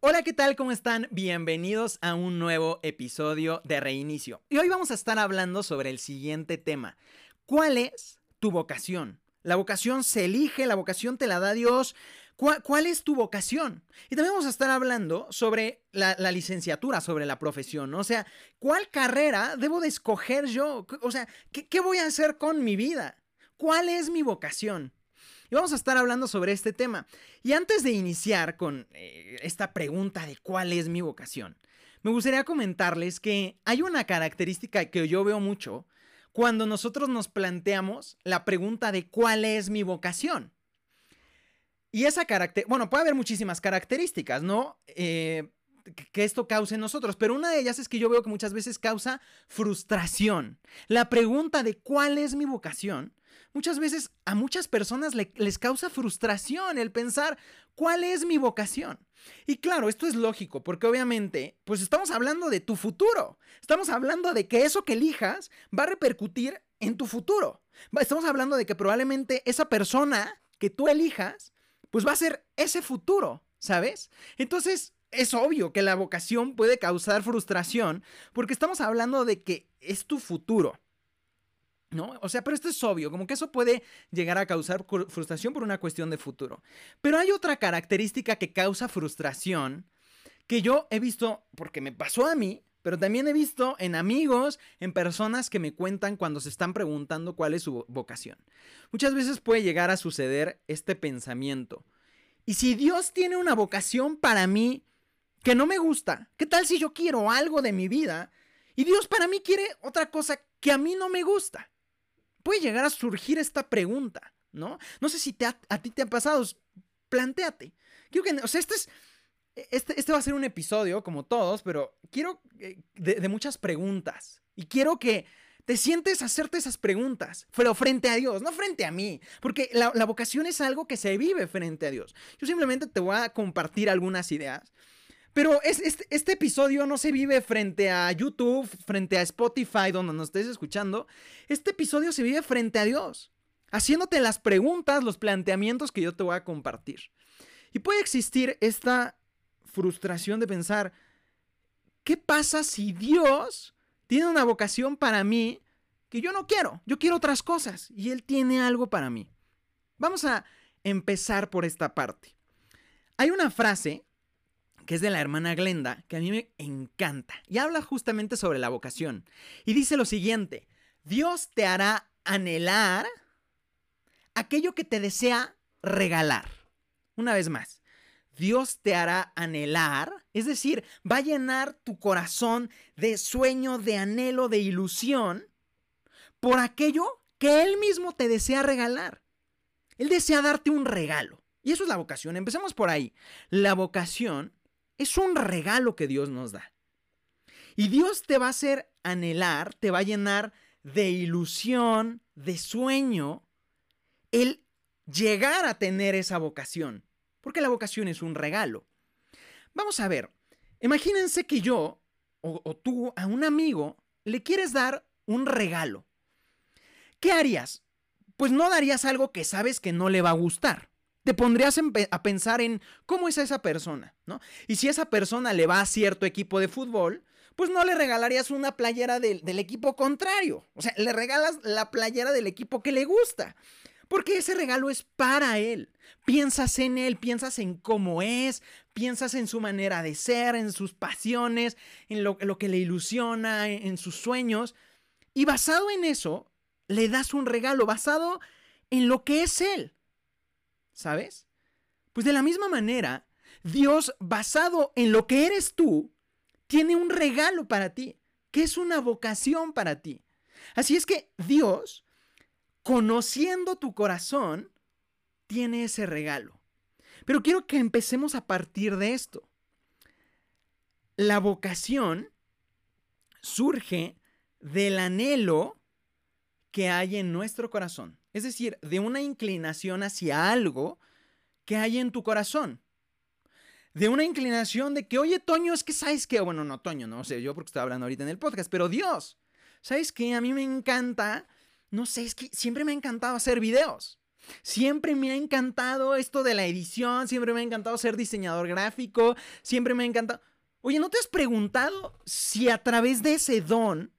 Hola, ¿qué tal? ¿Cómo están? Bienvenidos a un nuevo episodio de Reinicio. Y hoy vamos a estar hablando sobre el siguiente tema. ¿Cuál es tu vocación? La vocación se elige, la vocación te la da Dios. ¿Cuál, es tu vocación? Y también vamos a estar hablando sobre la, licenciatura, sobre la profesión. O sea, ¿cuál carrera debo de escoger yo? O sea, ¿qué voy a hacer con mi vida? ¿Cuál es mi vocación? Y vamos a estar hablando sobre este tema. Y antes de iniciar con eh, esta pregunta de cuál es mi vocación, me gustaría comentarles que hay una característica que yo veo mucho cuando nosotros nos planteamos la pregunta de cuál es mi vocación. Y esa característica, bueno, puede haber muchísimas características, ¿no? Eh, que esto cause en nosotros, pero una de ellas es que yo veo que muchas veces causa frustración. La pregunta de cuál es mi vocación, muchas veces a muchas personas les causa frustración el pensar cuál es mi vocación. Y claro, esto es lógico, porque obviamente, pues estamos hablando de tu futuro, estamos hablando de que eso que elijas va a repercutir en tu futuro. Estamos hablando de que probablemente esa persona que tú elijas, pues va a ser ese futuro, ¿sabes? Entonces, es obvio que la vocación puede causar frustración porque estamos hablando de que es tu futuro. ¿No? O sea, pero esto es obvio, como que eso puede llegar a causar frustración por una cuestión de futuro. Pero hay otra característica que causa frustración que yo he visto, porque me pasó a mí, pero también he visto en amigos, en personas que me cuentan cuando se están preguntando cuál es su vocación. Muchas veces puede llegar a suceder este pensamiento. Y si Dios tiene una vocación para mí, que no me gusta. ¿Qué tal si yo quiero algo de mi vida y Dios para mí quiere otra cosa que a mí no me gusta? Puede llegar a surgir esta pregunta, ¿no? No sé si te a ti te ha pasado, planteate. Quiero que, o sea, este es... Este, este va a ser un episodio, como todos, pero quiero eh, de, muchas preguntas. Y quiero que te sientes a hacerte esas preguntas, pero frente a Dios, no frente a mí, porque la, la, vocación es algo que se vive frente a Dios. Yo simplemente te voy a compartir algunas ideas pero este, este, episodio no se vive frente a YouTube, frente a Spotify, donde nos estés escuchando. Este episodio se vive frente a Dios, haciéndote las preguntas, los planteamientos que yo te voy a compartir. Y puede existir esta frustración de pensar, ¿qué pasa si Dios tiene una vocación para mí que yo no quiero? Yo quiero otras cosas y Él tiene algo para mí. Vamos a empezar por esta parte. Hay una frase que es de la hermana Glenda, que a mí me encanta, y habla justamente sobre la vocación. Y dice lo siguiente, Dios te hará anhelar aquello que te desea regalar. Una vez más, Dios te hará anhelar, es decir, va a llenar tu corazón de sueño, de anhelo, de ilusión, por aquello que Él mismo te desea regalar. Él desea darte un regalo. Y eso es la vocación. Empecemos por ahí. La vocación es un regalo que Dios nos da. Y Dios te va a hacer anhelar, te va a llenar de ilusión, de sueño, el llegar a tener esa vocación. Porque la vocación es un regalo. Vamos a ver, imagínense que yo o, tú a un amigo le quieres dar un regalo. ¿Qué harías? Pues no darías algo que sabes que no le va a gustar te pondrías a pensar en cómo es esa persona, ¿no? Y si esa persona le va a cierto equipo de fútbol, pues no le regalarías una playera del, equipo contrario. O sea, le regalas la playera del equipo que le gusta. Porque ese regalo es para él. Piensas en él, piensas en cómo es, piensas en su manera de ser, en sus pasiones, en lo que le ilusiona, en sus sueños. Y basado en eso, le das un regalo, basado en lo que es él. ¿Sabes? Pues de la misma manera, Dios, basado en lo que eres tú, tiene un regalo para ti, que es una vocación para ti. Así es que Dios, conociendo tu corazón, tiene ese regalo. Pero quiero que empecemos a partir de esto. La vocación surge del anhelo que hay en nuestro corazón. Es decir, de una inclinación hacia algo que hay en tu corazón. De una inclinación de que, oye, Toño, es que sabes que, bueno, no, Toño, no sé, yo porque estoy hablando ahorita en el podcast, pero Dios, ¿sabes qué? A mí me encanta, no sé, es que siempre me ha encantado hacer videos. Siempre me ha encantado esto de la edición, siempre me ha encantado ser diseñador gráfico, siempre me ha encantado... Oye, ¿no te has preguntado si a través de ese don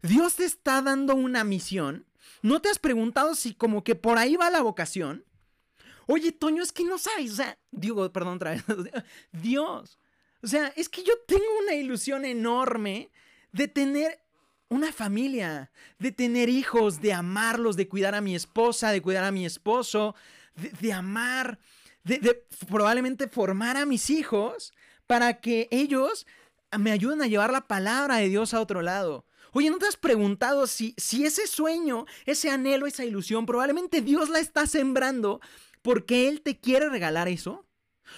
Dios te está dando una misión? ¿No te has preguntado si como que por ahí va la vocación? Oye, Toño, es que no sabes, o sea, digo, perdón otra vez, Dios, o sea, es que yo tengo una ilusión enorme de tener una familia, de tener hijos, de amarlos, de cuidar a mi esposa, de cuidar a mi esposo, de, amar, de, de probablemente formar a mis hijos para que ellos me ayuden a llevar la palabra de Dios a otro lado. Oye, ¿no te has preguntado si, si ese sueño, ese anhelo, esa ilusión, probablemente Dios la está sembrando porque Él te quiere regalar eso?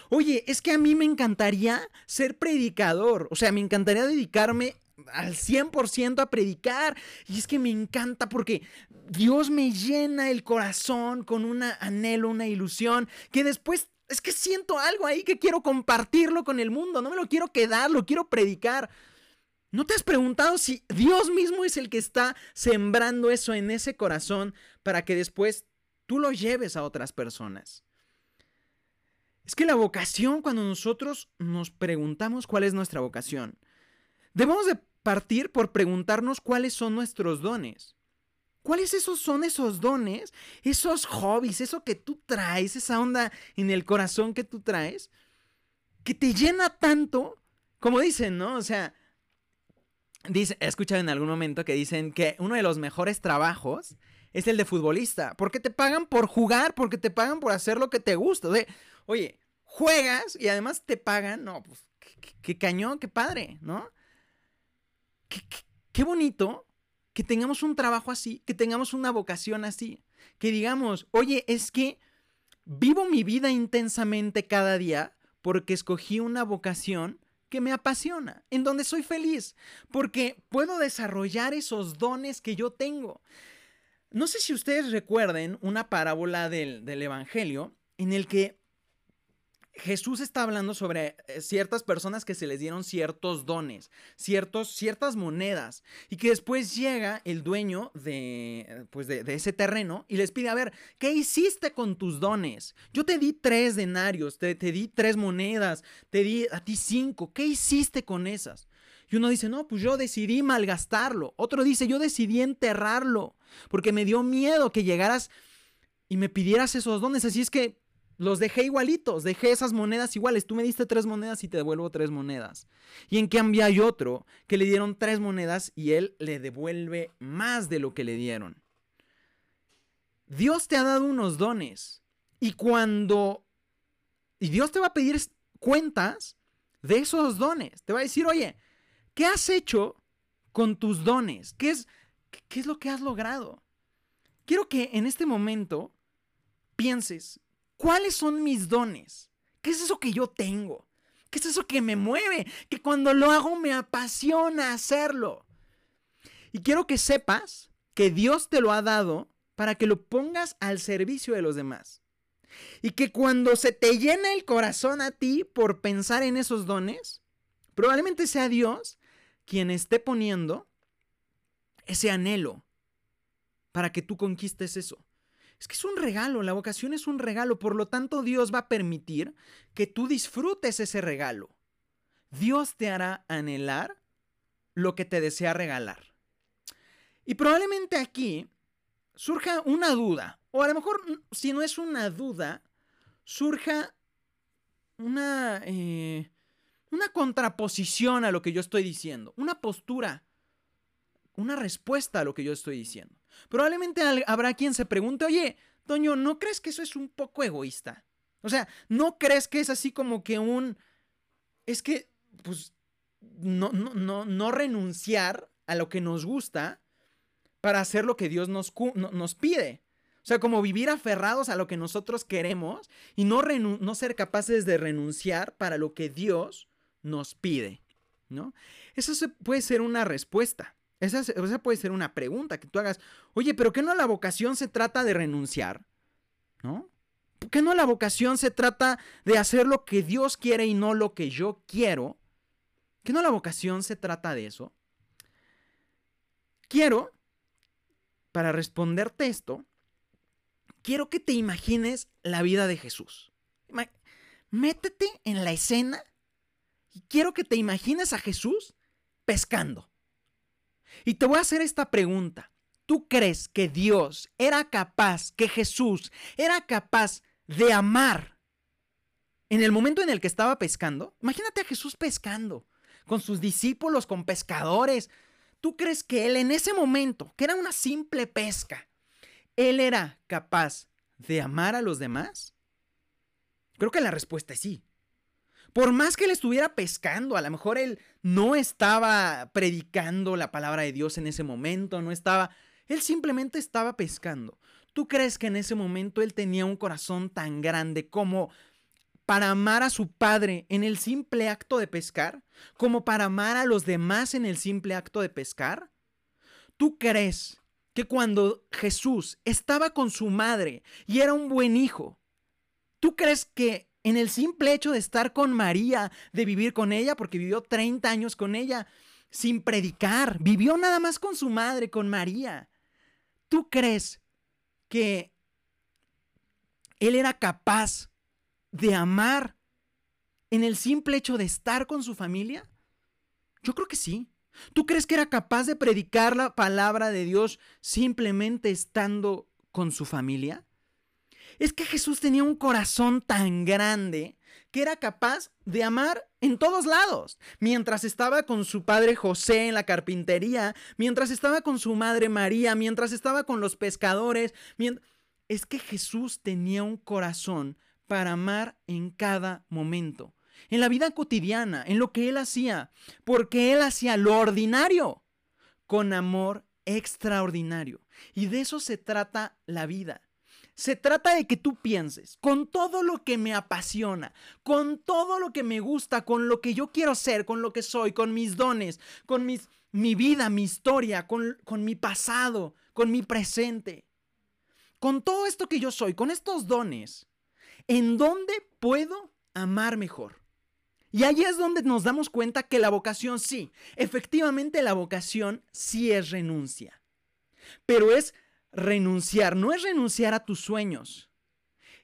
Oye, es que a mí me encantaría ser predicador, o sea, me encantaría dedicarme al 100% a predicar. Y es que me encanta porque Dios me llena el corazón con un anhelo, una ilusión, que después es que siento algo ahí que quiero compartirlo con el mundo, no me lo quiero quedar, lo quiero predicar. ¿No te has preguntado si Dios mismo es el que está sembrando eso en ese corazón para que después tú lo lleves a otras personas? Es que la vocación, cuando nosotros nos preguntamos cuál es nuestra vocación, debemos de partir por preguntarnos cuáles son nuestros dones. ¿Cuáles esos son esos dones? Esos hobbies, eso que tú traes, esa onda en el corazón que tú traes, que te llena tanto, como dicen, ¿no? O sea, dice, he escuchado en algún momento que dicen que uno de los mejores trabajos es el de futbolista, porque te pagan por jugar, porque te pagan por hacer lo que te gusta. oye, juegas y además te pagan, no, pues qué, cañón, qué padre, ¿no? qué bonito que tengamos un trabajo así, que tengamos una vocación así, que digamos, oye, es que vivo mi vida intensamente cada día porque escogí una vocación que me apasiona, en donde soy feliz, porque puedo desarrollar esos dones que yo tengo. No sé si ustedes recuerden una parábola del, del Evangelio en el que Jesús está hablando sobre eh, ciertas personas que se les dieron ciertos dones, ciertos, ciertas monedas, y que después llega el dueño de, pues de, ese terreno y les pide, a ver, ¿qué hiciste con tus dones? Yo te di tres denarios, te, te di tres monedas, te di a ti cinco, ¿qué hiciste con esas? Y uno dice, no, pues yo decidí malgastarlo. Otro dice, yo decidí enterrarlo, porque me dio miedo que llegaras y me pidieras esos dones. Así es que los dejé igualitos, dejé esas monedas iguales. Tú me diste tres monedas y te devuelvo tres monedas. Y en cambio hay otro que le dieron tres monedas y él le devuelve más de lo que le dieron. Dios te ha dado unos dones. Y cuando... Y Dios te va a pedir cuentas de esos dones. Te va a decir, oye, ¿qué has hecho con tus dones? ¿Qué es, qué es lo que has logrado? Quiero que en este momento pienses, ¿Cuáles son mis dones? ¿Qué es eso que yo tengo? ¿Qué es eso que me mueve? Que cuando lo hago me apasiona hacerlo. Y quiero que sepas que Dios te lo ha dado para que lo pongas al servicio de los demás. Y que cuando se te llena el corazón a ti por pensar en esos dones, probablemente sea Dios quien esté poniendo ese anhelo para que tú conquistes eso. Es que es un regalo, la vocación es un regalo, por lo tanto Dios va a permitir que tú disfrutes ese regalo. Dios te hará anhelar lo que te desea regalar. Y probablemente aquí surja una duda, o a lo mejor si no es una duda, surja una, eh, una contraposición a lo que yo estoy diciendo, una postura, una respuesta a lo que yo estoy diciendo. Probablemente habrá quien se pregunte, oye, Toño, ¿no crees que eso es un poco egoísta? O sea, ¿no crees que es así como que un... Es que, pues, no, no, no, no renunciar a lo que nos gusta para hacer lo que Dios nos, nos pide. O sea, como vivir aferrados a lo que nosotros queremos y no, no ser capaces de renunciar para lo que Dios nos pide, ¿no? Eso puede ser una respuesta. Esa, puede ser una pregunta que tú hagas. Oye, pero ¿qué no la vocación se trata de renunciar? ¿No? ¿Qué no la vocación se trata de hacer lo que Dios quiere y no lo que yo quiero? ¿Qué no la vocación se trata de eso? Quiero, para responderte esto, quiero que te imagines la vida de Jesús. Métete en la escena y quiero que te imagines a Jesús pescando. Y te voy a hacer esta pregunta. ¿Tú crees que Dios era capaz, que Jesús era capaz de amar en el momento en el que estaba pescando? Imagínate a Jesús pescando, con sus discípulos, con pescadores. ¿Tú crees que él en ese momento, que era una simple pesca, él era capaz de amar a los demás? Creo que la respuesta es sí. Por más que él estuviera pescando, a lo mejor él no estaba predicando la palabra de Dios en ese momento, no estaba, él simplemente estaba pescando. ¿Tú crees que en ese momento él tenía un corazón tan grande como para amar a su padre en el simple acto de pescar? ¿Como para amar a los demás en el simple acto de pescar? ¿Tú crees que cuando Jesús estaba con su madre y era un buen hijo, ¿tú crees que en el simple hecho de estar con María, de vivir con ella, porque vivió 30 años con ella, sin predicar, vivió nada más con su madre, con María, ¿tú crees que él era capaz de amar en el simple hecho de estar con su familia? Yo creo que sí. ¿Tú crees que era capaz de predicar la palabra de Dios simplemente estando con su familia? Es que Jesús tenía un corazón tan grande que era capaz de amar en todos lados. Mientras estaba con su padre José en la carpintería, mientras estaba con su madre María, mientras estaba con los pescadores. Es que Jesús tenía un corazón para amar en cada momento en la vida cotidiana, en lo que él hacía, porque él hacía lo ordinario con amor extraordinario. Y de eso se trata la vida. Se trata de que tú pienses, con todo lo que me apasiona, con todo lo que me gusta, con lo que yo quiero ser, con lo que soy, con mis dones, con mis, mi vida, mi historia, con, con mi pasado, con mi presente, con todo esto que yo soy, con estos dones, ¿en dónde puedo amar mejor? Y ahí es donde nos damos cuenta que la vocación sí, efectivamente la vocación sí es renuncia. Pero es renunciar, no es renunciar a tus sueños,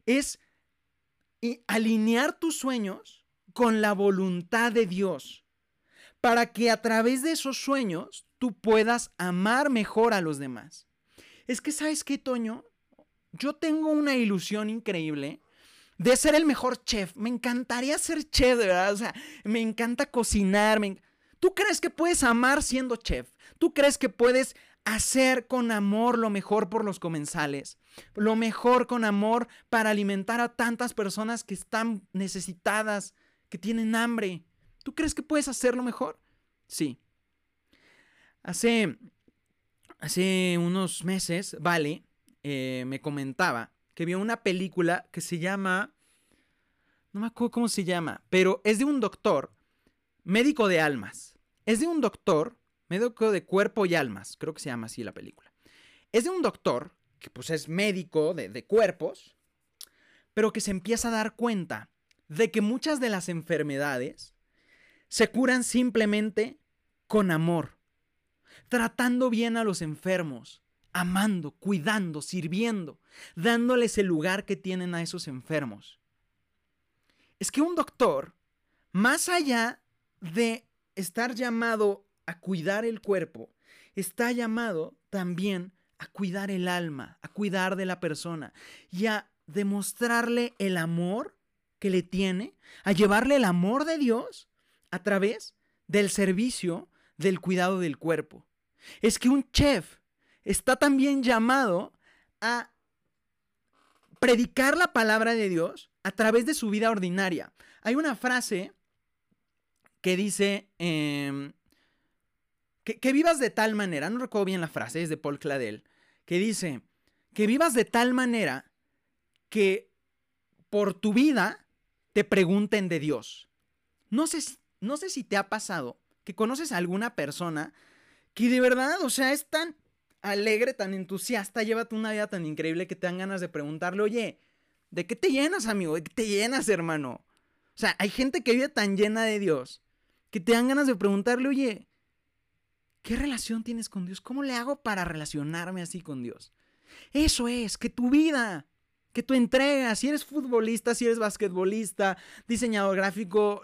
es alinear tus sueños con la voluntad de Dios, para que a través de esos sueños tú puedas amar mejor a los demás. Es que, ¿sabes qué, Toño? Yo tengo una ilusión increíble de ser el mejor chef. Me encantaría ser chef, verdad. O sea, me encanta cocinar. ¿Tú crees que puedes amar siendo chef? ¿Tú crees que puedes hacer con amor lo mejor por los comensales? Lo mejor con amor para alimentar a tantas personas que están necesitadas, que tienen hambre. ¿Tú crees que puedes hacerlo mejor? Sí. Hace, hace unos meses, Vale eh, me comentaba que vio una película que se llama... No me acuerdo cómo se llama, pero es de un doctor, médico de almas. Es de un doctor, médico de cuerpo y almas, creo que se llama así la película. Es de un doctor, que pues es médico de, de cuerpos, pero que se empieza a dar cuenta de que muchas de las enfermedades se curan simplemente con amor, tratando bien a los enfermos, amando, cuidando, sirviendo, dándoles el lugar que tienen a esos enfermos. Es que un doctor, más allá de estar llamado a cuidar el cuerpo, está llamado también a cuidar el alma, a cuidar de la persona y a demostrarle el amor que le tiene, a llevarle el amor de Dios a través del servicio del cuidado del cuerpo. Es que un chef está también llamado a predicar la palabra de Dios a través de su vida ordinaria. Hay una frase que dice em, que, vivas de tal manera, no recuerdo bien la frase, es de Paul Cladel, que dice que vivas de tal manera que por tu vida te pregunten de Dios. No sé, no sé si te ha pasado que conoces a alguna persona que de verdad, o sea, es tan alegre, tan entusiasta, llévate una vida tan increíble que te dan ganas de preguntarle, oye, ¿de qué te llenas, amigo? ¿De qué te llenas, hermano? O sea, hay gente que vive tan llena de Dios que te dan ganas de preguntarle, oye, ¿qué relación tienes con Dios? ¿Cómo le hago para relacionarme así con Dios? Eso es, que tu vida que tú entregas, si eres futbolista, si eres basquetbolista, diseñador gráfico,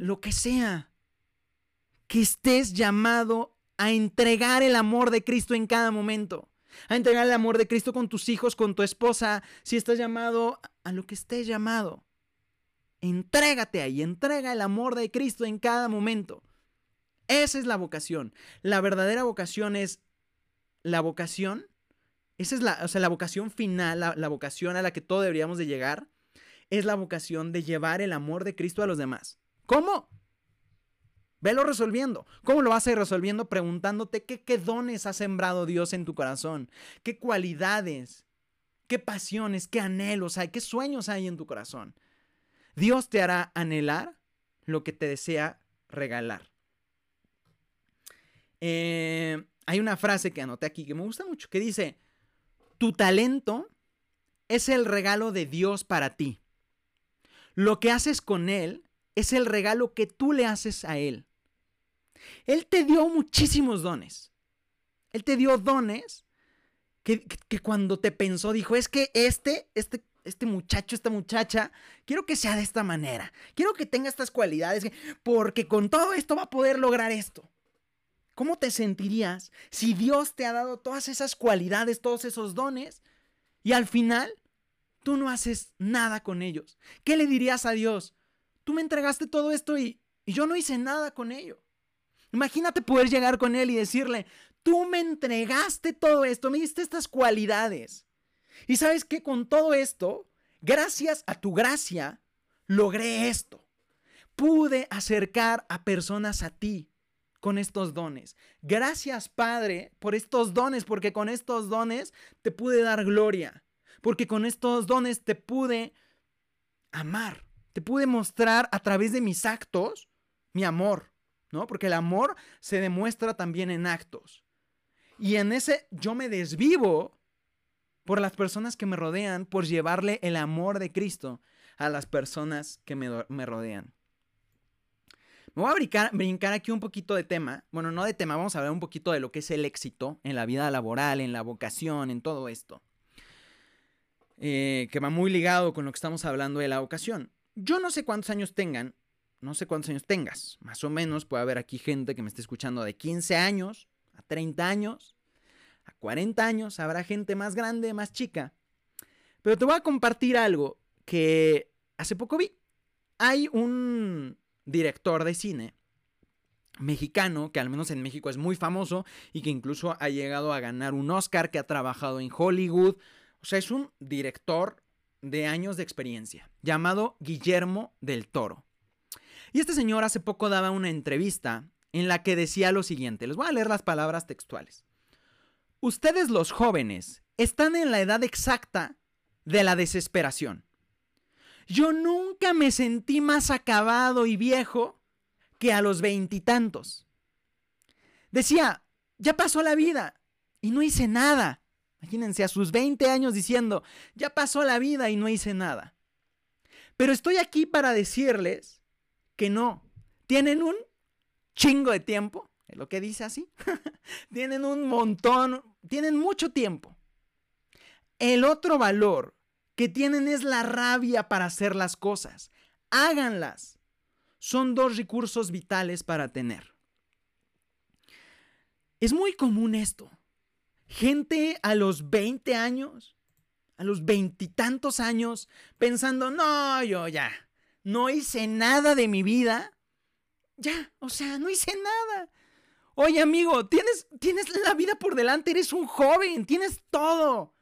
lo que sea, que estés llamado a entregar el amor de Cristo en cada momento, a entregar el amor de Cristo con tus hijos, con tu esposa, si estás llamado a lo que estés llamado. Entrégate ahí, entrega el amor de Cristo en cada momento. Esa es la vocación. La verdadera vocación es la vocación. Esa es la, o sea, la vocación final, la, vocación a la que todos deberíamos de llegar. Es la vocación de llevar el amor de Cristo a los demás. ¿Cómo? Velo resolviendo. ¿Cómo lo vas a ir resolviendo? Preguntándote qué, qué dones ha sembrado Dios en tu corazón, qué cualidades, qué pasiones, qué anhelos hay, qué sueños hay en tu corazón. Dios te hará anhelar lo que te desea regalar. Eh, hay una frase que anoté aquí que me gusta mucho, que dice, tu talento es el regalo de Dios para ti. Lo que haces con él es el regalo que tú le haces a Él. Él te dio muchísimos dones. Él te dio dones que, cuando te pensó dijo, es que este, este, este muchacho, esta muchacha, quiero que sea de esta manera. Quiero que tenga estas cualidades, porque con todo esto va a poder lograr esto. ¿Cómo te sentirías si Dios te ha dado todas esas cualidades, todos esos dones, y al final tú no haces nada con ellos? ¿Qué le dirías a Dios? tú me entregaste todo esto y, yo no hice nada con ello. Imagínate poder llegar con él y decirle, tú me entregaste todo esto, me diste estas cualidades. Y sabes que con todo esto, gracias a tu gracia, logré esto. Pude acercar a personas a ti con estos dones. Gracias, Padre, por estos dones, porque con estos dones te pude dar gloria, porque con estos dones te pude amar te pude mostrar a través de mis actos mi amor, ¿no? Porque el amor se demuestra también en actos. Y en ese yo me desvivo por las personas que me rodean, por llevarle el amor de Cristo a las personas que me, rodean. Me voy a brincar, aquí un poquito de tema. Bueno, no de tema, vamos a hablar un poquito de lo que es el éxito en la vida laboral, en la vocación, en todo esto. Eh, que va muy ligado con lo que estamos hablando de la vocación. Yo no sé cuántos años tengan, no sé cuántos años tengas. Más o menos puede haber aquí gente que me esté escuchando de 15 años a 30 años, a 40 años, habrá gente más grande, más chica. Pero te voy a compartir algo que hace poco vi. Hay un director de cine mexicano, que al menos en México es muy famoso y que incluso ha llegado a ganar un Oscar, que ha trabajado en Hollywood. O sea, es un director de años de experiencia, llamado Guillermo del Toro. Y este señor hace poco daba una entrevista en la que decía lo siguiente, les voy a leer las palabras textuales. Ustedes los jóvenes están en la edad exacta de la desesperación. Yo nunca me sentí más acabado y viejo que a los veintitantos. Decía, ya pasó la vida y no hice nada. Imagínense a sus 20 años diciendo, ya pasó la vida y no hice nada. Pero estoy aquí para decirles que no. Tienen un chingo de tiempo, es lo que dice así. tienen un montón, tienen mucho tiempo. El otro valor que tienen es la rabia para hacer las cosas. Háganlas. Son dos recursos vitales para tener. Es muy común esto. Gente a los 20 años, a los veintitantos años, pensando, no, yo ya, no hice nada de mi vida. Ya, o sea, no hice nada. Oye, amigo, tienes, tienes la vida por delante, eres un joven, tienes todo.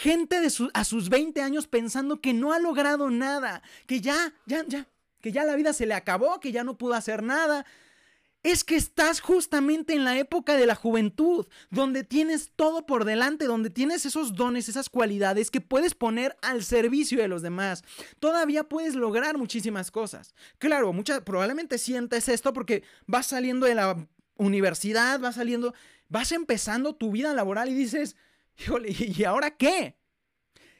Gente de a sus 20 años pensando que no ha logrado nada, que ya, ya, ya, que ya la vida se le acabó, que ya no pudo hacer nada, es que estás justamente en la época de la juventud, donde tienes todo por delante, donde tienes esos dones, esas cualidades que puedes poner al servicio de los demás. Todavía puedes lograr muchísimas cosas. Claro, mucha, probablemente sientes esto porque vas saliendo de la universidad, vas saliendo, vas empezando tu vida laboral y dices, ¿y ahora qué?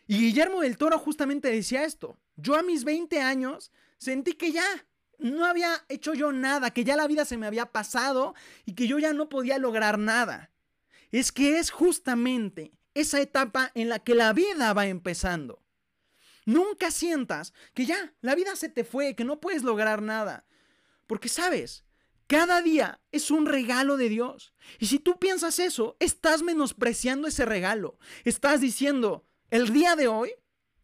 Y Guillermo del Toro justamente decía esto. Yo a mis 20 años sentí que ya, no había hecho yo nada, que ya la vida se me había pasado y que yo ya no podía lograr nada. Es que es justamente esa etapa en la que la vida va empezando. Nunca sientas que ya, la vida se te fue, que no puedes lograr nada. Porque sabes, cada día es un regalo de Dios. Y si tú piensas eso, estás menospreciando ese regalo. Estás diciendo, el día de hoy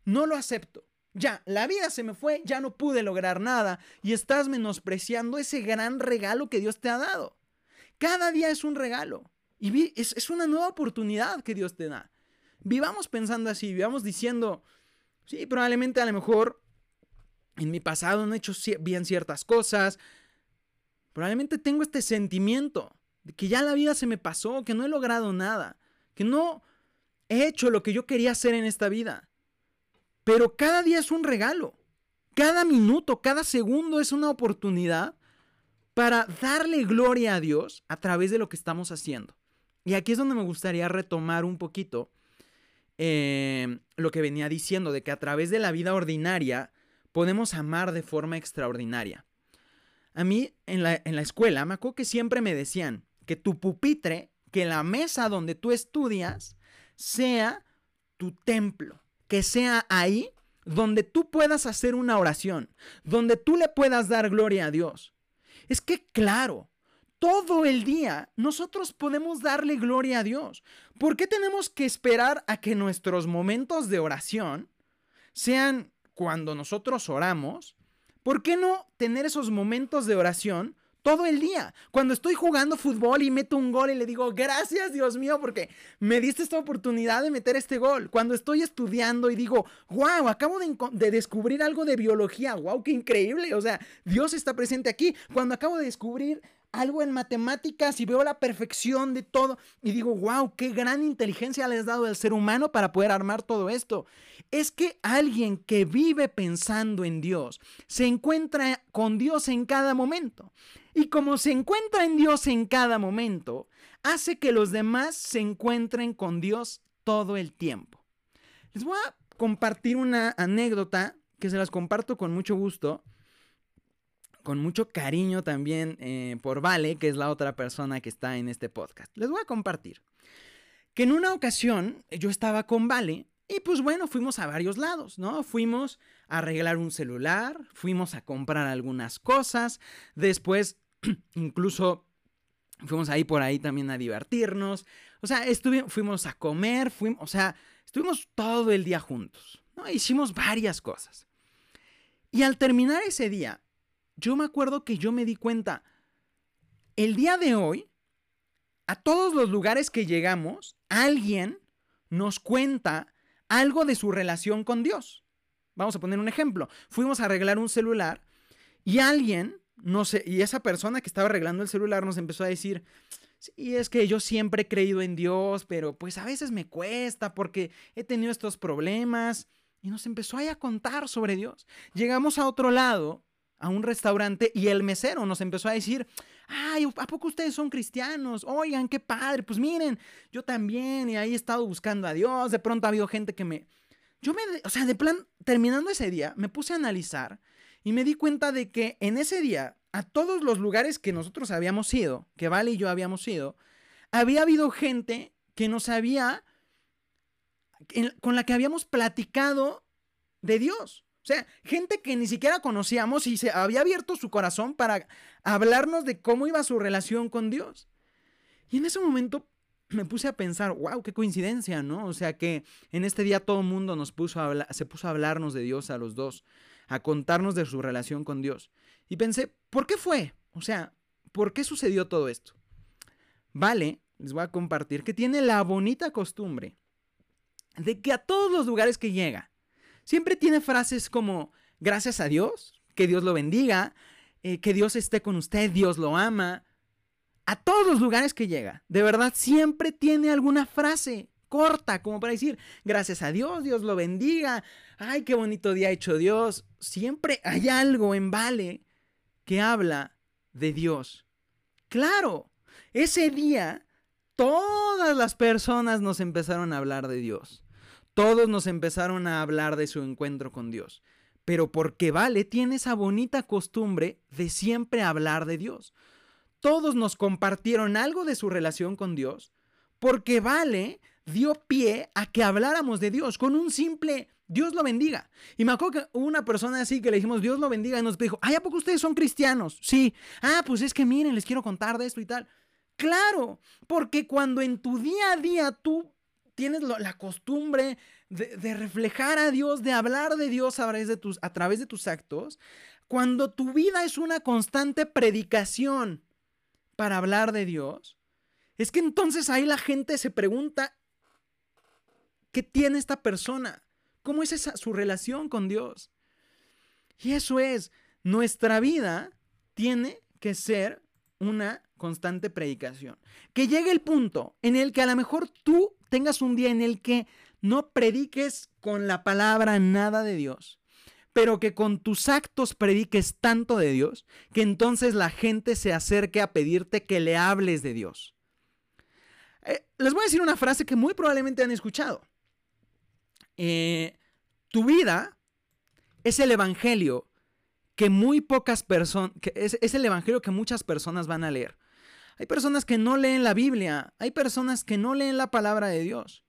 no lo acepto. Ya, la vida se me fue, ya no pude lograr nada. Y estás menospreciando ese gran regalo que Dios te ha dado. Cada día es un regalo. Y es, una nueva oportunidad que Dios te da. Vivamos pensando así, vivamos diciendo, sí, probablemente a lo mejor en mi pasado no he hecho bien ciertas cosas, Probablemente tengo este sentimiento de que ya la vida se me pasó, que no he logrado nada, que no he hecho lo que yo quería hacer en esta vida. Pero cada día es un regalo. Cada minuto, cada segundo es una oportunidad para darle gloria a Dios a través de lo que estamos haciendo. Y aquí es donde me gustaría retomar un poquito eh, lo que venía diciendo, de que a través de la vida ordinaria podemos amar de forma extraordinaria. A mí en la, en la escuela me acuerdo que siempre me decían que tu pupitre, que la mesa donde tú estudias, sea tu templo, que sea ahí donde tú puedas hacer una oración, donde tú le puedas dar gloria a Dios. Es que claro, todo el día nosotros podemos darle gloria a Dios. ¿Por qué tenemos que esperar a que nuestros momentos de oración sean cuando nosotros oramos ¿Por qué no tener esos momentos de oración todo el día? Cuando estoy jugando fútbol y meto un gol y le digo, gracias Dios mío, porque me diste esta oportunidad de meter este gol. Cuando estoy estudiando y digo, wow, acabo de, de descubrir algo de biología, wow, qué increíble. O sea, Dios está presente aquí. Cuando acabo de descubrir algo en matemáticas y veo la perfección de todo y digo, wow, qué gran inteligencia le has dado al ser humano para poder armar todo esto. Es que alguien que vive pensando en Dios se encuentra con Dios en cada momento. Y como se encuentra en Dios en cada momento, hace que los demás se encuentren con Dios todo el tiempo. Les voy a compartir una anécdota que se las comparto con mucho gusto con mucho cariño también eh, por Vale, que es la otra persona que está en este podcast. Les voy a compartir que en una ocasión yo estaba con Vale y pues bueno, fuimos a varios lados, ¿no? Fuimos a arreglar un celular, fuimos a comprar algunas cosas, después incluso fuimos ahí por ahí también a divertirnos, o sea, fuimos a comer, fuimos, o sea, estuvimos todo el día juntos, ¿no? Hicimos varias cosas. Y al terminar ese día, yo me acuerdo que yo me di cuenta, el día de hoy, a todos los lugares que llegamos, alguien nos cuenta algo de su relación con Dios. Vamos a poner un ejemplo. Fuimos a arreglar un celular y alguien, no sé, y esa persona que estaba arreglando el celular nos empezó a decir, sí, es que yo siempre he creído en Dios, pero pues a veces me cuesta porque he tenido estos problemas. Y nos empezó a contar sobre Dios. Llegamos a otro lado a un restaurante y el mesero nos empezó a decir, ay, ¿a poco ustedes son cristianos? Oigan, qué padre, pues miren, yo también, y ahí he estado buscando a Dios, de pronto ha habido gente que me... Yo me, o sea, de plan, terminando ese día, me puse a analizar y me di cuenta de que en ese día, a todos los lugares que nosotros habíamos ido, que Vale y yo habíamos ido, había habido gente que nos había, con la que habíamos platicado de Dios. O sea, gente que ni siquiera conocíamos y se había abierto su corazón para hablarnos de cómo iba su relación con Dios. Y en ese momento me puse a pensar, wow, qué coincidencia, ¿no? O sea que en este día todo el mundo nos puso se puso a hablarnos de Dios a los dos, a contarnos de su relación con Dios. Y pensé, ¿por qué fue? O sea, ¿por qué sucedió todo esto? Vale, les voy a compartir que tiene la bonita costumbre de que a todos los lugares que llega, Siempre tiene frases como gracias a Dios, que Dios lo bendiga, eh, que Dios esté con usted, Dios lo ama. A todos los lugares que llega, de verdad, siempre tiene alguna frase corta, como para decir, gracias a Dios, Dios lo bendiga, ay, qué bonito día ha hecho Dios. Siempre hay algo en Vale que habla de Dios. Claro, ese día todas las personas nos empezaron a hablar de Dios. Todos nos empezaron a hablar de su encuentro con Dios. Pero porque Vale tiene esa bonita costumbre de siempre hablar de Dios. Todos nos compartieron algo de su relación con Dios porque Vale dio pie a que habláramos de Dios con un simple Dios lo bendiga. Y me acuerdo que una persona así que le dijimos Dios lo bendiga y nos dijo, ay, ¿a poco ustedes son cristianos? Sí. Ah, pues es que miren, les quiero contar de esto y tal. Claro, porque cuando en tu día a día tú tienes la costumbre de, reflejar a Dios, de hablar de Dios a través de, tus, actos, cuando tu vida es una constante predicación para hablar de Dios, es que entonces ahí la gente se pregunta, ¿qué tiene esta persona? ¿Cómo es esa, su relación con Dios? Y eso es, nuestra vida tiene que ser una constante predicación. Que llegue el punto en el que a lo mejor tú tengas un día en el que no prediques con la palabra nada de Dios, pero que con tus actos prediques tanto de Dios que entonces la gente se acerque a pedirte que le hables de Dios. Eh, les voy a decir una frase que muy probablemente han escuchado. Eh, tu vida es el evangelio que muy pocas personas, es, es el evangelio que muchas personas van a leer. Hay personas que no leen la Biblia, hay personas que no leen la palabra de Dios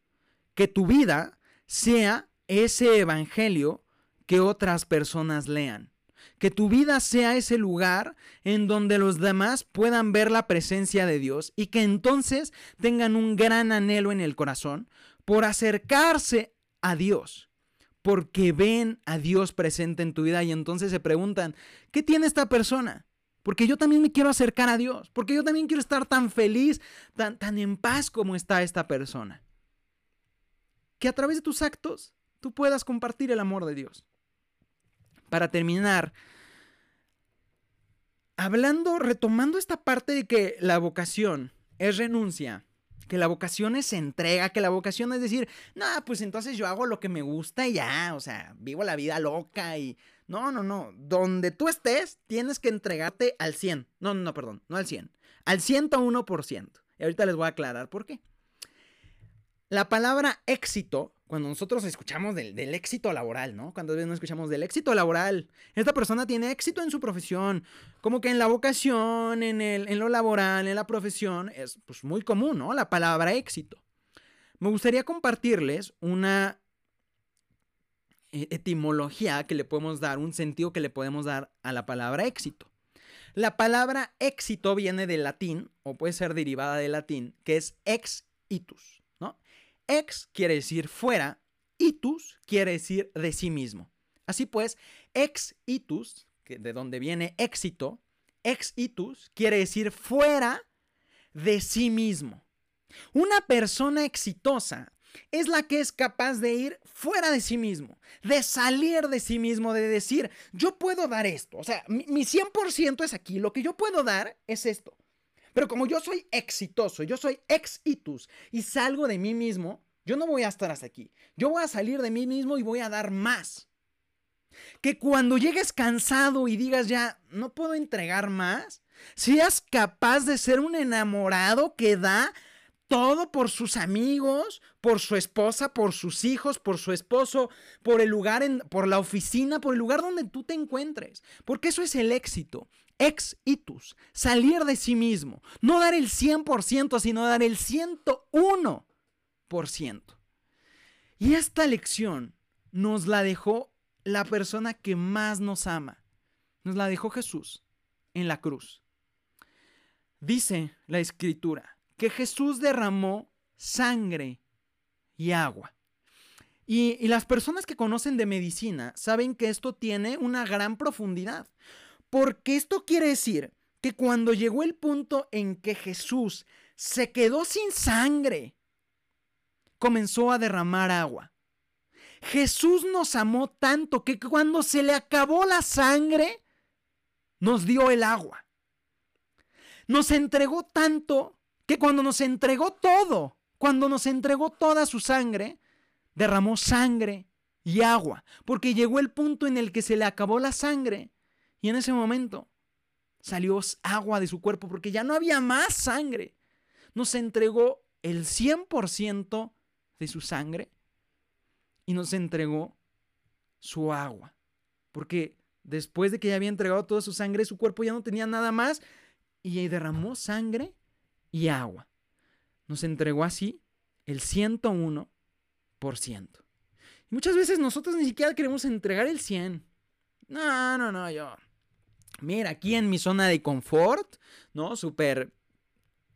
que tu vida sea ese evangelio que otras personas lean. Que tu vida sea ese lugar en donde los demás puedan ver la presencia de Dios y que entonces tengan un gran anhelo en el corazón por acercarse a Dios. Porque ven a Dios presente en tu vida y entonces se preguntan, ¿qué tiene esta persona? Porque yo también me quiero acercar a Dios. Porque yo también quiero estar tan feliz, tan, tan en paz como está esta persona que a través de tus actos tú puedas compartir el amor de Dios. Para terminar, hablando, retomando esta parte de que la vocación es renuncia, que la vocación es entrega, que la vocación es decir, no, pues entonces yo hago lo que me gusta y ya, o sea, vivo la vida loca y... No, no, no, donde tú estés tienes que entregarte al 100. No, no, perdón, no al 100, al 101%. Y ahorita les voy a aclarar por qué. La palabra éxito, cuando nosotros escuchamos del, éxito laboral, ¿no? Cuando no escuchamos del éxito laboral, esta persona tiene éxito en su profesión, como que en la vocación, en, el, en lo laboral, en la profesión, es pues, muy común, ¿no? La palabra éxito. Me gustaría compartirles una etimología que le podemos dar, un sentido que le podemos dar a la palabra éxito. La palabra éxito viene del latín, o puede ser derivada del latín, que es ex itus. Ex quiere decir fuera, itus quiere decir de sí mismo. Así pues, ex itus, que de donde viene éxito, ex itus quiere decir fuera de sí mismo. Una persona exitosa es la que es capaz de ir fuera de sí mismo, de salir de sí mismo, de decir, yo puedo dar esto. O sea, mi, mi 100% es aquí, lo que yo puedo dar es esto. Pero como yo soy exitoso, yo soy ex itus y salgo de mí mismo, yo no voy a estar hasta aquí. Yo voy a salir de mí mismo y voy a dar más. Que cuando llegues cansado y digas ya, no puedo entregar más, seas capaz de ser un enamorado que da todo por sus amigos, por su esposa, por sus hijos, por su esposo, por el lugar, en, por la oficina, por el lugar donde tú te encuentres. Porque eso es el éxito ex itus, salir de sí mismo, no dar el 100%, sino dar el 101%. Y esta lección nos la dejó la persona que más nos ama. Nos la dejó Jesús en la cruz. Dice la escritura que Jesús derramó sangre y agua. Y, y, las personas que conocen de medicina saben que esto tiene una gran profundidad. Porque esto quiere decir que cuando llegó el punto en que Jesús se quedó sin sangre, comenzó a derramar agua. Jesús nos amó tanto que cuando se le acabó la sangre, nos dio el agua. Nos entregó tanto que cuando nos entregó todo, cuando nos entregó toda su sangre, derramó sangre y agua, porque llegó el punto en el que se le acabó la sangre y en ese momento salió agua de su cuerpo porque ya no había más sangre. Nos entregó el 100% de su sangre y nos entregó su agua. Porque después de que ya había entregado toda su sangre, su cuerpo ya no tenía nada más y derramó sangre y agua. Nos entregó así el 101%. Y muchas veces nosotros ni siquiera queremos entregar el 100%. No, no, no, yo. Mira, aquí en mi zona de confort, ¿no? Súper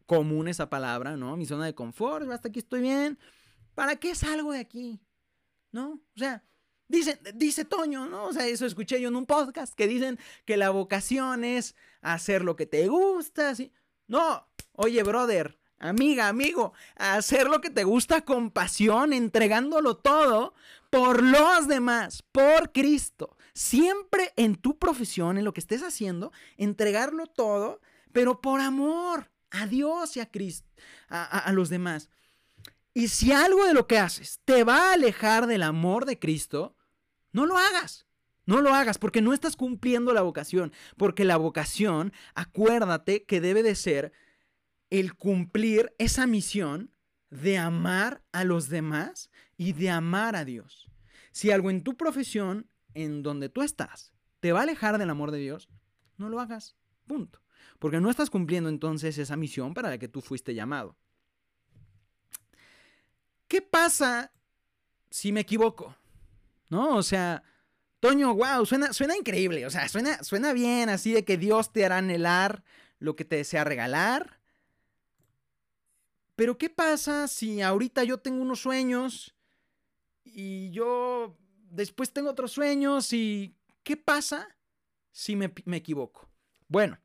común esa palabra, ¿no? Mi zona de confort, hasta aquí estoy bien. ¿Para qué salgo de aquí? ¿No? O sea, dice, dice Toño, ¿no? O sea, eso escuché yo en un podcast, que dicen que la vocación es hacer lo que te gusta, ¿sí? No, oye, brother, amiga, amigo, hacer lo que te gusta con pasión, entregándolo todo por los demás, por Cristo. Siempre en tu profesión, en lo que estés haciendo, entregarlo todo, pero por amor a Dios y a Cristo, a, los demás. Y si algo de lo que haces te va a alejar del amor de Cristo, no lo hagas. No lo hagas porque no estás cumpliendo la vocación. Porque la vocación, acuérdate que debe de ser el cumplir esa misión de amar a los demás y de amar a Dios. Si algo en tu profesión, en donde tú estás, te va a alejar del amor de Dios, no lo hagas. Punto. Porque no estás cumpliendo entonces esa misión para la que tú fuiste llamado. ¿Qué pasa si me equivoco? ¿No? O sea, Toño, wow, suena, suena increíble, o sea, suena, suena bien así de que Dios te hará anhelar lo que te desea regalar. Pero ¿qué pasa si ahorita yo tengo unos sueños y yo después tengo otros sueños y ¿qué pasa si me, me equivoco? Bueno,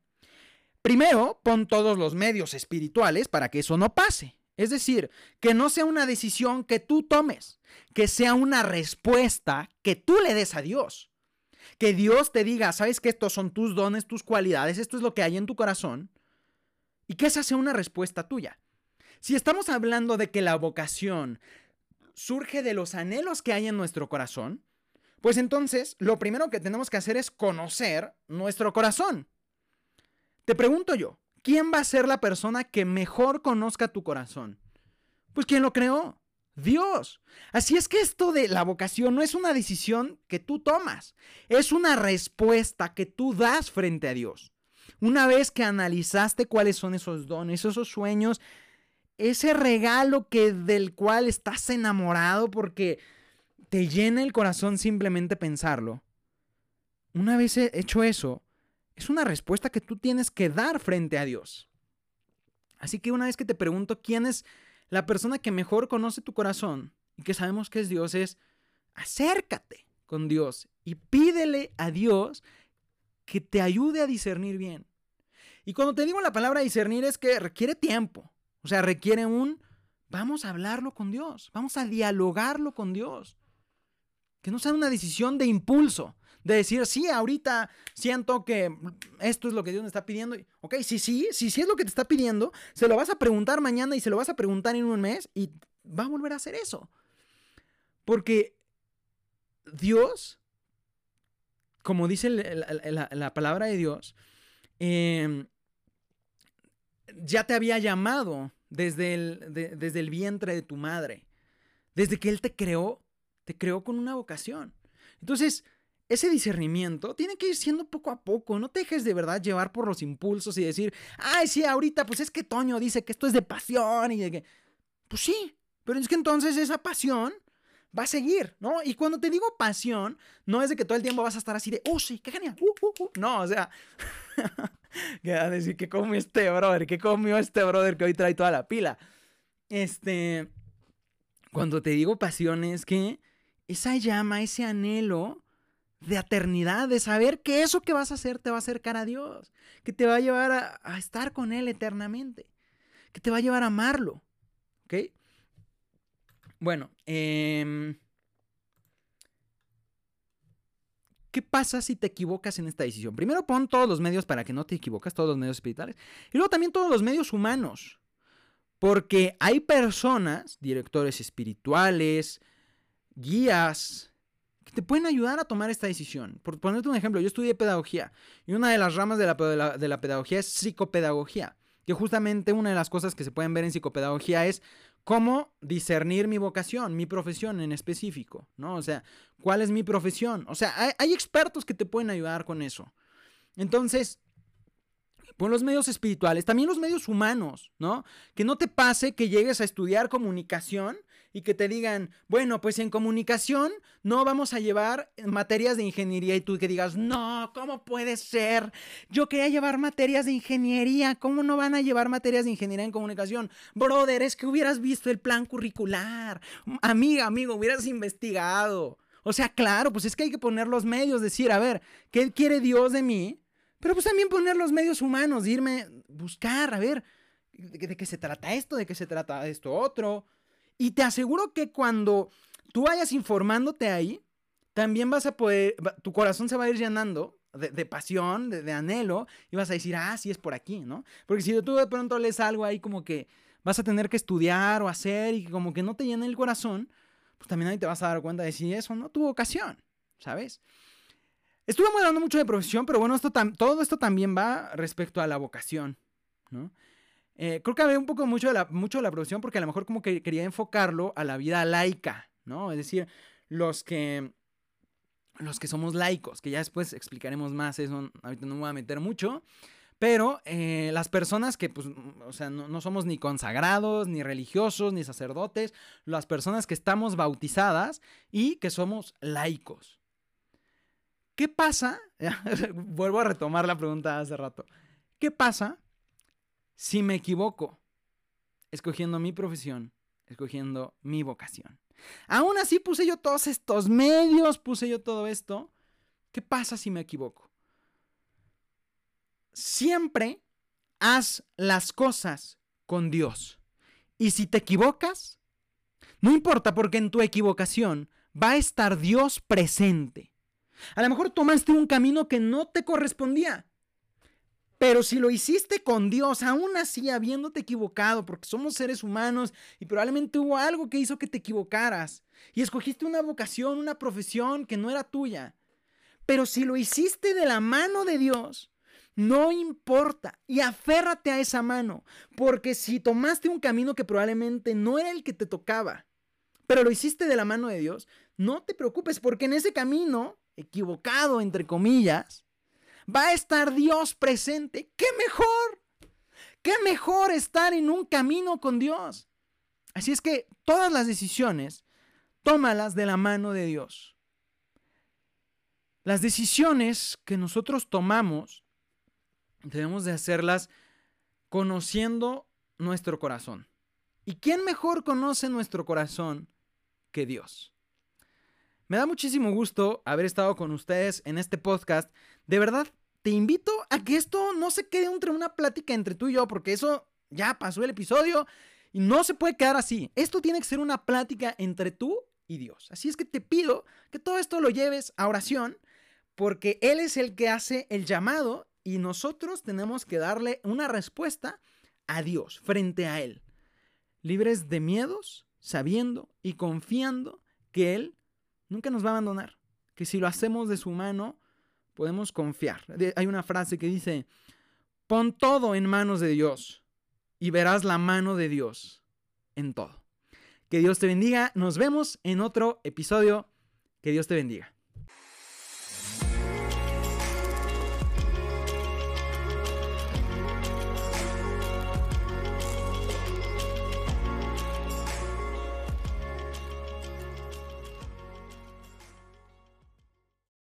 primero pon todos los medios espirituales para que eso no pase. Es decir, que no sea una decisión que tú tomes, que sea una respuesta que tú le des a Dios. Que Dios te diga, sabes que estos son tus dones, tus cualidades, esto es lo que hay en tu corazón, y que esa sea una respuesta tuya. Si estamos hablando de que la vocación surge de los anhelos que hay en nuestro corazón, pues entonces lo primero que tenemos que hacer es conocer nuestro corazón. Te pregunto yo, ¿quién va a ser la persona que mejor conozca tu corazón? Pues ¿quién lo creó? Dios. Así es que esto de la vocación no es una decisión que tú tomas, es una respuesta que tú das frente a Dios. Una vez que analizaste cuáles son esos dones, esos sueños, ese regalo que del cual estás enamorado porque te llena el corazón simplemente pensarlo. Una vez hecho eso, es una respuesta que tú tienes que dar frente a Dios. Así que una vez que te pregunto quién es la persona que mejor conoce tu corazón y que sabemos que es Dios, es acércate con Dios y pídele a Dios que te ayude a discernir bien. Y cuando te digo la palabra discernir es que requiere tiempo, o sea, requiere un, vamos a hablarlo con Dios, vamos a dialogarlo con Dios. Que no sea una decisión de impulso, de decir, sí, ahorita siento que esto es lo que Dios me está pidiendo. Ok, sí, sí, sí, sí es lo que te está pidiendo, se lo vas a preguntar mañana y se lo vas a preguntar en un mes y va a volver a hacer eso. Porque Dios, como dice la, palabra de Dios, em, ya te había llamado desde el, desde el vientre de tu madre. Desde que Él te creó, te creó con una vocación. Entonces, ese discernimiento tiene que ir siendo poco a poco. No te dejes de verdad llevar por los impulsos y decir, ay, sí, ahorita, pues es que Toño dice que esto es de pasión y de que. Pues sí, pero es que entonces esa pasión va a seguir, ¿no? Y cuando te digo pasión, no es de que todo el tiempo vas a estar así de, oh, sí, qué genial, uh, uh, uh". no, o sea, que a decir, ¿qué comió este brother? ¿Qué comió este brother que hoy trae toda la pila? Este, cuando te digo pasión es que esa llama, ese anhelo, de eternidad, de saber que eso que vas a hacer te va a acercar a Dios, que te va a llevar a, estar con Él eternamente, que te va a llevar a amarlo. ¿Ok? Bueno, em, ¿qué pasa si te equivocas en esta decisión? Primero pon todos los medios para que no te equivocas, todos los medios espirituales, y luego también todos los medios humanos, porque hay personas, directores espirituales, guías, que te pueden ayudar a tomar esta decisión. Por ponerte un ejemplo, yo estudié pedagogía y una de las ramas de la, de la, pedagogía es psicopedagogía, que justamente una de las cosas que se pueden ver en psicopedagogía es cómo discernir mi vocación, mi profesión en específico, ¿no? O sea, ¿cuál es mi profesión? O sea, hay, expertos que te pueden ayudar con eso. Entonces, Pon los medios espirituales, también los medios humanos, ¿no? Que no te pase que llegues a estudiar comunicación y que te digan, bueno, pues en comunicación no vamos a llevar materias de ingeniería y tú que digas, no, ¿cómo puede ser? Yo quería llevar materias de ingeniería, ¿cómo no van a llevar materias de ingeniería en comunicación? Brother, es que hubieras visto el plan curricular. Amiga, amigo, hubieras investigado. O sea, claro, pues es que hay que poner los medios, decir, a ver, ¿qué quiere Dios de mí? Pero pues también poner los medios humanos, irme, buscar, a ver, ¿de, qué se trata esto? ¿De qué se trata esto otro? Y te aseguro que cuando tú vayas informándote ahí, también vas a poder, tu corazón se va a ir llenando de, pasión, de, anhelo, y vas a decir, ah, sí es por aquí, ¿no? Porque si tú de pronto lees algo ahí como que vas a tener que estudiar o hacer y como que no te llena el corazón, pues también ahí te vas a dar cuenta de si eso no tu vocación, ¿sabes? Estuve hablando mucho de profesión, pero bueno, esto todo esto también va respecto a la vocación, ¿no? Eh, creo que había un poco mucho de, la, mucho de la profesión porque a lo mejor como que quería enfocarlo a la vida laica, ¿no? Es decir, los que, los que somos laicos, que ya después explicaremos más eso, ahorita no me voy a meter mucho, pero eh, las personas que, pues, o sea, no, no, somos ni consagrados, ni religiosos, ni sacerdotes, las personas que estamos bautizadas y que somos laicos. ¿Qué pasa? Vuelvo a retomar la pregunta de hace rato. ¿Qué pasa si me equivoco escogiendo mi profesión, escogiendo mi vocación? Aún así puse yo todos estos medios, puse yo todo esto. ¿Qué pasa si me equivoco? Siempre haz las cosas con Dios. Y si te equivocas, no importa porque en tu equivocación va a estar Dios presente. A lo mejor tomaste un camino que no te correspondía. Pero si lo hiciste con Dios, aún así habiéndote equivocado, porque somos seres humanos y probablemente hubo algo que hizo que te equivocaras y escogiste una vocación, una profesión que no era tuya. Pero si lo hiciste de la mano de Dios, no importa y aférrate a esa mano, porque si tomaste un camino que probablemente no era el que te tocaba, pero lo hiciste de la mano de Dios, no te preocupes porque en ese camino equivocado, entre comillas, va a estar Dios presente. ¿Qué mejor? ¿Qué mejor estar en un camino con Dios? Así es que todas las decisiones, tómalas de la mano de Dios. Las decisiones que nosotros tomamos, debemos de hacerlas conociendo nuestro corazón. ¿Y quién mejor conoce nuestro corazón que Dios? Me da muchísimo gusto haber estado con ustedes en este podcast. De verdad, te invito a que esto no se quede entre una plática entre tú y yo, porque eso ya pasó el episodio y no se puede quedar así. Esto tiene que ser una plática entre tú y Dios. Así es que te pido que todo esto lo lleves a oración, porque Él es el que hace el llamado y nosotros tenemos que darle una respuesta a Dios frente a Él. Libres de miedos, sabiendo y confiando que Él nunca nos va a abandonar. Que si lo hacemos de su mano, podemos confiar. Hay una frase que dice, pon todo en manos de Dios y verás la mano de Dios en todo. Que Dios te bendiga. Nos vemos en otro episodio. Que Dios te bendiga.